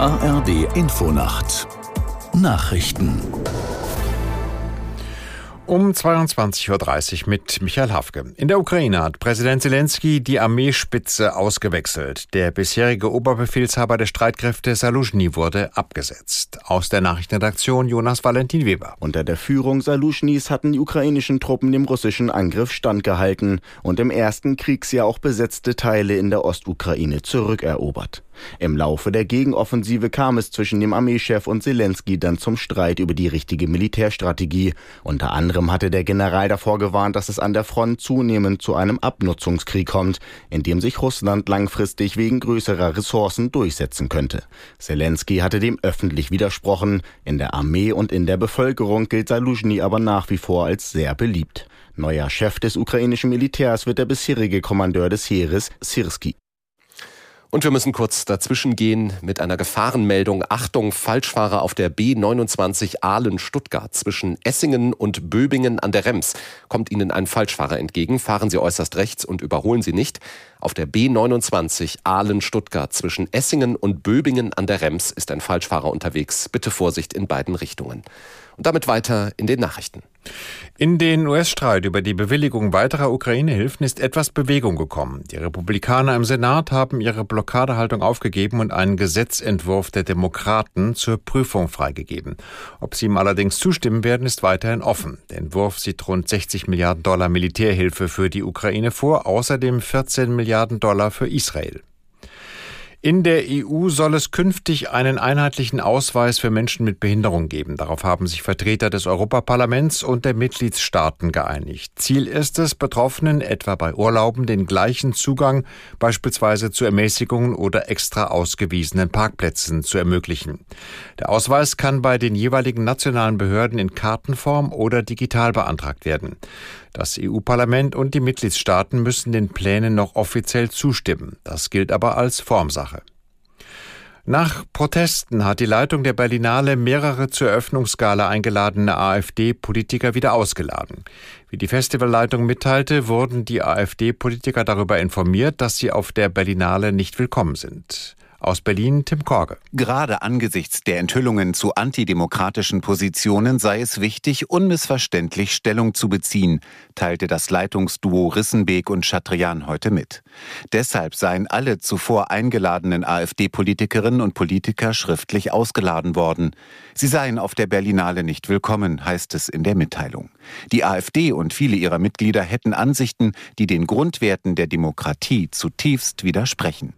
ARD Infonacht Nachrichten um 22.30 Uhr mit Michael Hafke. In der Ukraine hat Präsident Zelensky die Armeespitze ausgewechselt. Der bisherige Oberbefehlshaber der Streitkräfte Saluzhny wurde abgesetzt. Aus der Nachrichtenredaktion Jonas Valentin Weber. Unter der Führung Saluzhnys hatten die ukrainischen Truppen dem russischen Angriff standgehalten und im ersten Kriegsjahr auch besetzte Teile in der Ostukraine zurückerobert. Im Laufe der Gegenoffensive kam es zwischen dem Armeechef und Zelensky dann zum Streit über die richtige Militärstrategie. Unter anderem hatte der General davor gewarnt, dass es an der Front zunehmend zu einem Abnutzungskrieg kommt, in dem sich Russland langfristig wegen größerer Ressourcen durchsetzen könnte. Zelensky hatte dem öffentlich widersprochen. In der Armee und in der Bevölkerung gilt Saluzhny aber nach wie vor als sehr beliebt. Neuer Chef des ukrainischen Militärs wird der bisherige Kommandeur des Heeres Sirski. Und wir müssen kurz dazwischen gehen mit einer Gefahrenmeldung. Achtung, Falschfahrer auf der B29 Aalen-Stuttgart zwischen Essingen und Böbingen an der Rems. Kommt Ihnen ein Falschfahrer entgegen, fahren Sie äußerst rechts und überholen Sie nicht. Auf der B29 Aalen-Stuttgart zwischen Essingen und Böbingen an der Rems ist ein Falschfahrer unterwegs. Bitte Vorsicht in beiden Richtungen. Und damit weiter in den Nachrichten. In den US-Streit über die Bewilligung weiterer Ukraine-Hilfen ist etwas Bewegung gekommen. Die Republikaner im Senat haben ihre Blockadehaltung aufgegeben und einen Gesetzentwurf der Demokraten zur Prüfung freigegeben. Ob sie ihm allerdings zustimmen werden, ist weiterhin offen. Der Entwurf sieht rund 60 Milliarden Dollar Militärhilfe für die Ukraine vor, außerdem 14 Milliarden Dollar für Israel. In der EU soll es künftig einen einheitlichen Ausweis für Menschen mit Behinderung geben. Darauf haben sich Vertreter des Europaparlaments und der Mitgliedstaaten geeinigt. Ziel ist es, Betroffenen etwa bei Urlauben den gleichen Zugang beispielsweise zu Ermäßigungen oder extra ausgewiesenen Parkplätzen zu ermöglichen. Der Ausweis kann bei den jeweiligen nationalen Behörden in Kartenform oder digital beantragt werden. Das EU-Parlament und die Mitgliedstaaten müssen den Plänen noch offiziell zustimmen. Das gilt aber als Formsache. Nach Protesten hat die Leitung der Berlinale mehrere zur Eröffnungsgala eingeladene AfD-Politiker wieder ausgeladen. Wie die Festivalleitung mitteilte, wurden die AfD-Politiker darüber informiert, dass sie auf der Berlinale nicht willkommen sind. Aus Berlin Tim Korge. Gerade angesichts der Enthüllungen zu antidemokratischen Positionen sei es wichtig, unmissverständlich Stellung zu beziehen, teilte das Leitungsduo Rissenbeek und Chatrian heute mit. Deshalb seien alle zuvor eingeladenen AfD-Politikerinnen und Politiker schriftlich ausgeladen worden. Sie seien auf der Berlinale nicht willkommen, heißt es in der Mitteilung. Die AfD und viele ihrer Mitglieder hätten Ansichten, die den Grundwerten der Demokratie zutiefst widersprechen.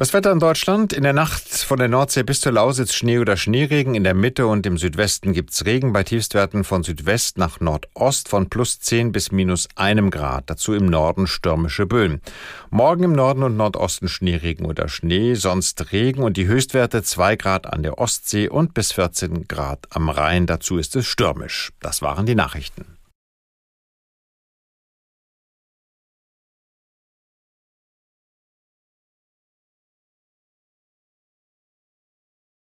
Das Wetter in Deutschland. In der Nacht von der Nordsee bis zur Lausitz Schnee oder Schneeregen. In der Mitte und im Südwesten gibt's Regen bei Tiefstwerten von Südwest nach Nordost von plus 10 bis minus einem Grad. Dazu im Norden stürmische Böen. Morgen im Norden und Nordosten Schneeregen oder Schnee, sonst Regen und die Höchstwerte 2 Grad an der Ostsee und bis 14 Grad am Rhein. Dazu ist es stürmisch. Das waren die Nachrichten.